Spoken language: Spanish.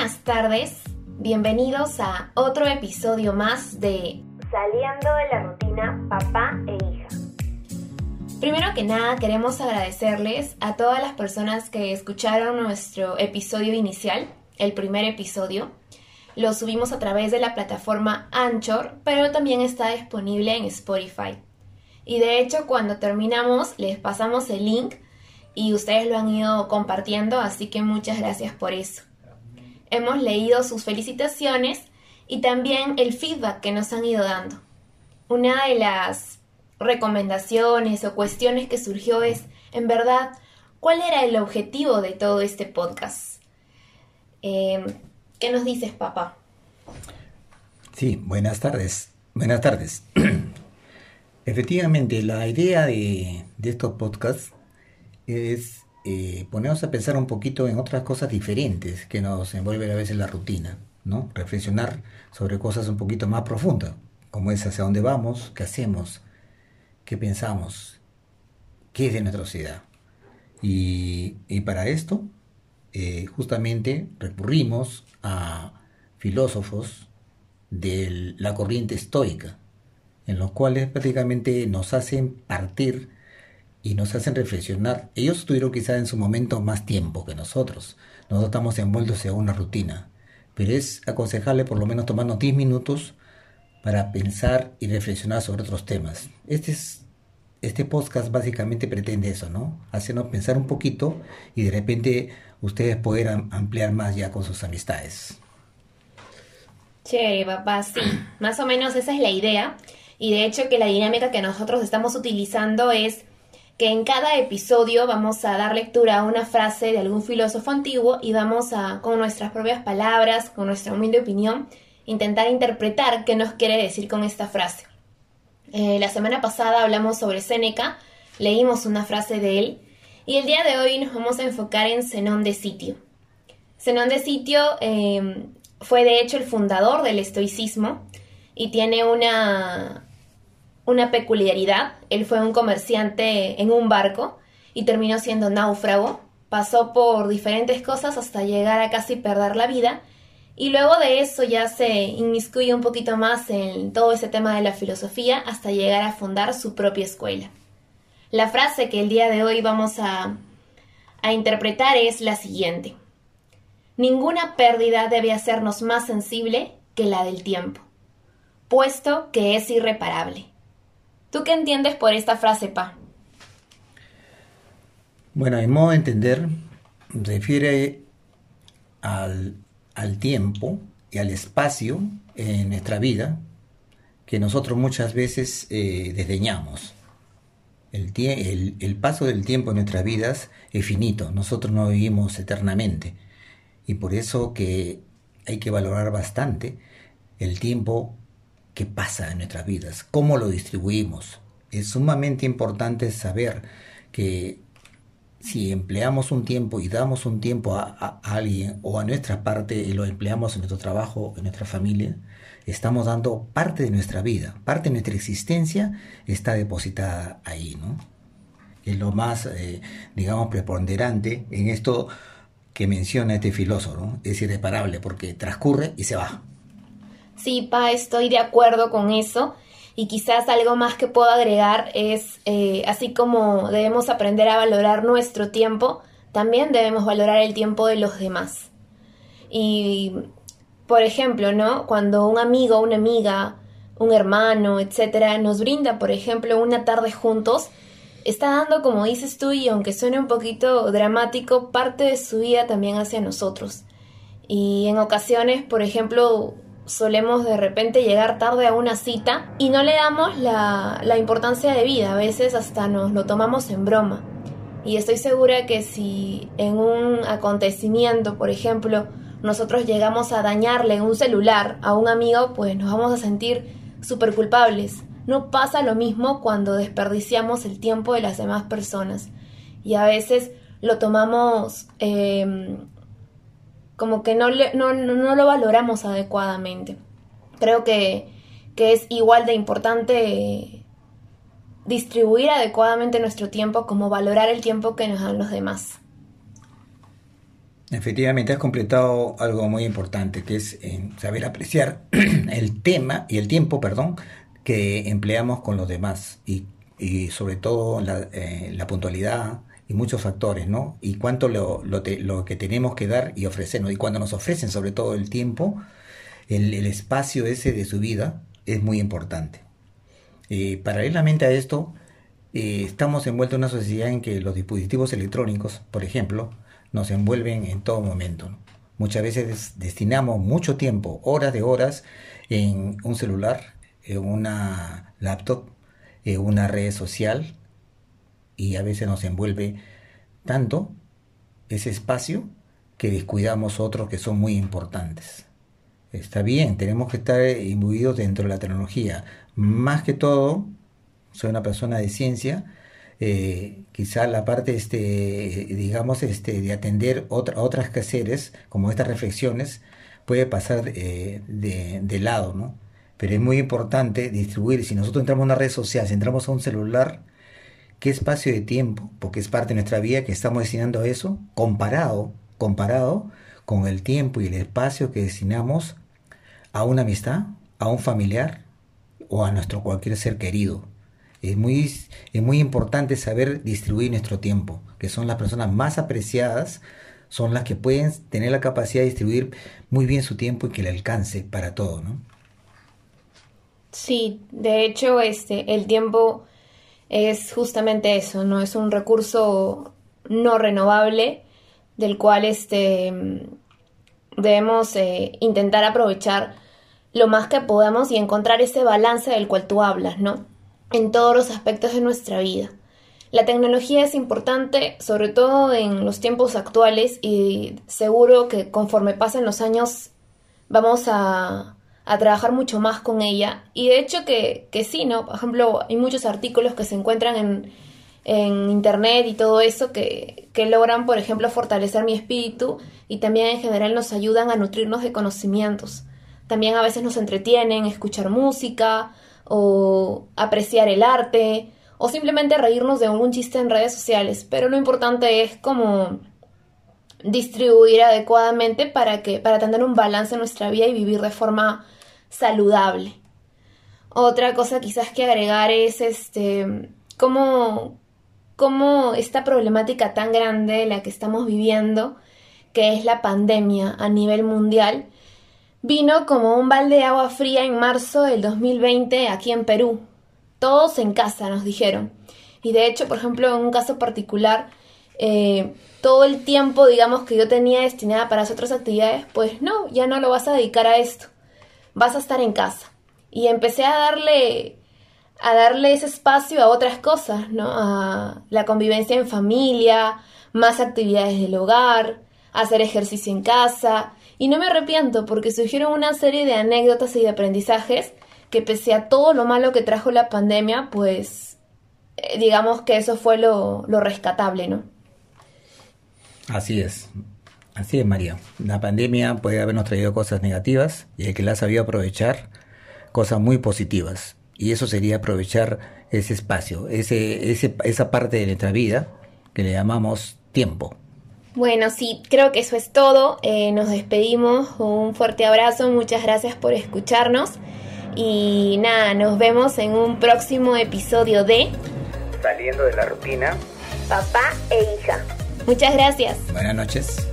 buenas tardes, bienvenidos a otro episodio más de Saliendo de la rutina papá e hija. Primero que nada queremos agradecerles a todas las personas que escucharon nuestro episodio inicial, el primer episodio. Lo subimos a través de la plataforma Anchor, pero también está disponible en Spotify. Y de hecho cuando terminamos les pasamos el link y ustedes lo han ido compartiendo, así que muchas gracias por eso hemos leído sus felicitaciones y también el feedback que nos han ido dando. Una de las recomendaciones o cuestiones que surgió es, en verdad, ¿cuál era el objetivo de todo este podcast? Em, ¿Qué nos dices, papá? Sí, buenas tardes. Buenas tardes. Efectivamente, la idea de, de estos podcasts es eh, ponernos a pensar un poquito en otras cosas diferentes que nos envuelven a veces la rutina, ¿no? Reflexionar sobre cosas un poquito más profundas, como es hacia dónde vamos, qué hacemos, qué pensamos, qué es de nuestra sociedad. Y, para esto, eh, justamente recurrimos a filósofos de la corriente estoica, en los cuales prácticamente nos hacen partir y nos hacen reflexionar. Ellos tuvieron quizá en su momento más tiempo que nosotros. Nosotros estamos envueltos en una rutina. Pero es aconsejable por lo menos tomarnos 10 minutos para pensar y reflexionar sobre otros temas. Este, es, este podcast básicamente pretende eso, ¿no? Hacernos pensar un poquito y de repente ustedes poder ampliar más ya con sus amistades. Chévere, papá, sí. Más o menos esa es la idea. Y de hecho que la dinámica que nosotros estamos utilizando es que en cada episodio vamos a dar lectura a una frase de algún filósofo antiguo y vamos a, con nuestras propias palabras, con nuestra humilde opinión, intentar interpretar qué nos quiere decir con esta frase. Eh, la semana pasada hablamos sobre Séneca, leímos una frase de él y el día de hoy nos vamos a enfocar en Zenón de Sitio. Zenón de Sitio eh, fue de hecho el fundador del estoicismo y tiene una, una peculiaridad. Él fue un comerciante en un barco y terminó siendo náufrago. Pasó por diferentes cosas hasta llegar a casi perder la vida. Y luego de eso ya se inmiscuye un poquito más en todo ese tema de la filosofía hasta llegar a fundar su propia escuela. La frase que el día de hoy vamos a, a interpretar es la siguiente. Ninguna pérdida debe hacernos más sensible que la del tiempo, puesto que es irreparable. ¿Tú qué entiendes por esta frase, Pa? Bueno, en modo de entender, refiere al, tiempo y al espacio en nuestra vida que nosotros muchas veces eh, desdeñamos. El, el, el, paso del tiempo en nuestras vidas es finito, nosotros no vivimos eternamente y por eso que hay que valorar bastante el tiempo qué pasa en nuestras vidas, cómo lo distribuimos. Es sumamente importante saber que si empleamos un tiempo y damos un tiempo a, alguien o a nuestra parte y lo empleamos en nuestro trabajo, en nuestra familia, estamos dando parte de nuestra vida, parte de nuestra existencia está depositada ahí, ¿no? Es lo más, eh, digamos, preponderante en esto que menciona este filósofo, ¿no? Es irreparable porque transcurre y se va. Sí, Pa, estoy de acuerdo con eso. Y quizás algo más que puedo agregar es, eh, así como debemos aprender a valorar nuestro tiempo, también debemos valorar el tiempo de los demás. Y, por ejemplo, ¿no? Cuando un amigo, una amiga, un hermano, etcétera, nos brinda, por ejemplo, una tarde juntos, está dando, como dices tú, y aunque suene un poquito dramático, parte de su vida también hacia nosotros. Y en ocasiones, por ejemplo, solemos de repente llegar tarde a una cita y no le damos la, importancia de vida, a veces hasta nos lo tomamos en broma. Y estoy segura que si en un acontecimiento, por ejemplo, nosotros llegamos a dañarle un celular a un amigo, pues nos vamos a sentir súper culpables. No pasa lo mismo cuando desperdiciamos el tiempo de las demás personas. Y a veces lo tomamos eh, como que no, no, no lo valoramos adecuadamente. Creo que, que es igual de importante distribuir adecuadamente nuestro tiempo como valorar el tiempo que nos dan los demás. Efectivamente, has completado algo muy importante, que es eh, saber apreciar el tema y el tiempo, perdón, que empleamos con los demás y, sobre todo la, eh, la, puntualidad y muchos factores, ¿no? Y cuánto lo, lo, lo, que tenemos que dar y ofrecernos. Y cuando nos ofrecen sobre todo el tiempo, el, el espacio ese de su vida es muy importante. Eh, paralelamente a esto, estamos envueltos en una sociedad en que los dispositivos electrónicos, por ejemplo, nos envuelven en todo momento. Muchas veces destinamos mucho tiempo, horas de horas, en un celular, en una laptop, en una red social, y a veces nos envuelve tanto ese espacio que descuidamos otros que son muy importantes. Está bien, tenemos que estar imbuidos dentro de la tecnología. Más que todo, soy una persona de ciencia, eh, quizá la parte, este, digamos, este, de atender otra, otras quehaceres, como estas reflexiones, puede pasar eh, de, lado, ¿no? Pero es muy importante distribuir, si nosotros entramos a una red social, si entramos a un celular, qué espacio de tiempo, porque es parte de nuestra vida que estamos destinando a eso, comparado, comparado con el tiempo y el espacio que destinamos a una amistad, a un familiar o a nuestro cualquier ser querido. Es muy, es muy importante saber distribuir nuestro tiempo, que son las personas más apreciadas, son las que pueden tener la capacidad de distribuir muy bien su tiempo y que le alcance para todo, ¿no? Sí, de hecho, este, el tiempo es justamente eso, ¿no? Es un recurso no renovable del cual este, debemos eh, intentar aprovechar lo más que podamos y encontrar ese balance del cual tú hablas, ¿no? en todos los aspectos de nuestra vida. La tecnología es importante, sobre todo en los tiempos actuales, y seguro que conforme pasen los años vamos a, trabajar mucho más con ella. Y de hecho que, que, sí, ¿no? Por ejemplo, hay muchos artículos que se encuentran en, en internet y todo eso que, que logran, por ejemplo, fortalecer mi espíritu y también en general nos ayudan a nutrirnos de conocimientos. También a veces nos entretienen, escuchar música, o apreciar el arte o simplemente reírnos de algún chiste en redes sociales, pero lo importante es como distribuir adecuadamente para que para tener un balance en nuestra vida y vivir de forma saludable. Otra cosa quizás que agregar es este cómo, cómo esta problemática tan grande la que estamos viviendo, que es la pandemia a nivel mundial, Vino como un balde de agua fría en marzo del 2020 aquí en Perú. Todos en casa, nos dijeron. Y de hecho, por ejemplo, en un caso particular, eh, todo el tiempo, digamos, que yo tenía destinada para hacer otras actividades, pues no, ya no lo vas a dedicar a esto. Vas a estar en casa. Y empecé a darle a darle ese espacio a otras cosas, ¿no? A la convivencia en familia, más actividades del hogar, hacer ejercicio en casa, y no me arrepiento porque surgieron una serie de anécdotas y de aprendizajes que pese a todo lo malo que trajo la pandemia, pues eh, digamos que eso fue lo, lo rescatable, ¿no? Así es. Así es, María. La pandemia puede habernos traído cosas negativas y el que la ha sabido aprovechar, cosas muy positivas. Y eso sería aprovechar ese espacio, ese, ese, esa parte de nuestra vida que le llamamos tiempo. Bueno, sí, creo que eso es todo. Eh, nos despedimos. Un fuerte abrazo. Muchas gracias por escucharnos. Y nada, nos vemos en un próximo episodio de Saliendo de la rutina. Papá e hija. Muchas gracias. Buenas noches.